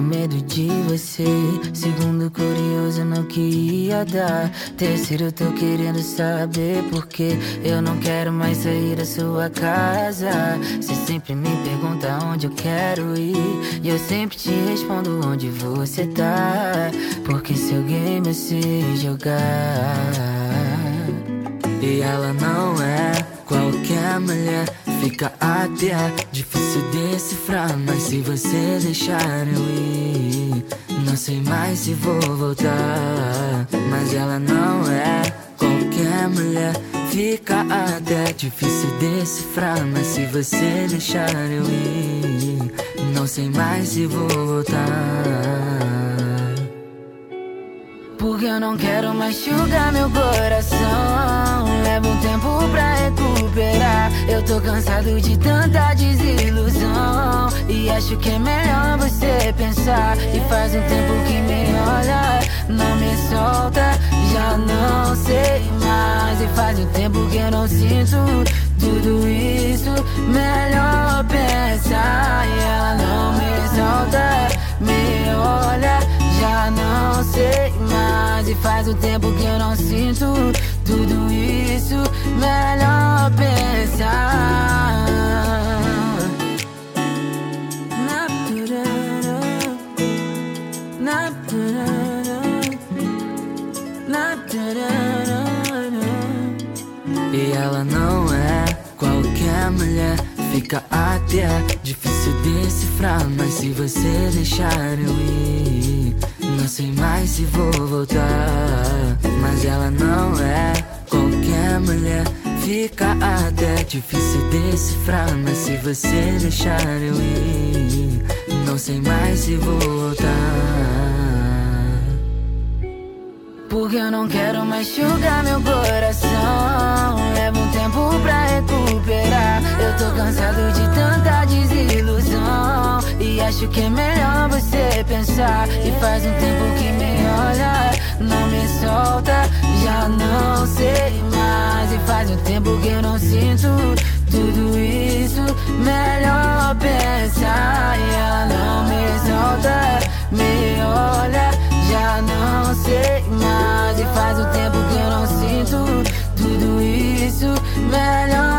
medo de você. Segundo, curioso, não queria dar. Terceiro, tô querendo saber por que eu não quero mais sair da sua casa. Você sempre me pergunta onde eu quero ir. E eu sempre te respondo onde você tá. Porque seu game é se jogar. E ela não é qualquer mulher. Fica até difícil decifrar. Mas se você deixar eu ir, não sei mais se vou voltar. Mas ela não é qualquer mulher. Fica até difícil decifrar. Mas se você deixar eu ir, não sei mais se vou voltar. Porque eu não quero mais sugar meu coração. Leva um tempo pra recuperar. Eu tô cansado de tanta E faz um tempo que me olha, não me solta. Já não sei mais. E faz um tempo que eu não sinto tudo isso. Melhor pensar. E ela não me solta, me olha. Já não sei mais E faz um tempo que eu não sinto Tudo qualquer mulher Fica até difícil decifrar Mas se você deixar eu ir Não sei mais se vou voltar Mas ela não é qualquer mulher Fica até difícil decifrar Mas se você deixar eu ir Não sei mais se vou voltar porque eu não quero mais sugar meu coração. Tô cansado de tanta desilusão. E acho que é melhor você pensar. E faz um tempo que me olha, não me solta. Já não sei mais. E faz um tempo que eu não sinto tudo isso. Melhor pensar. E não me solta, me olha. Já não sei mais E faz um tempo que eu não sinto Tudo isso Melhor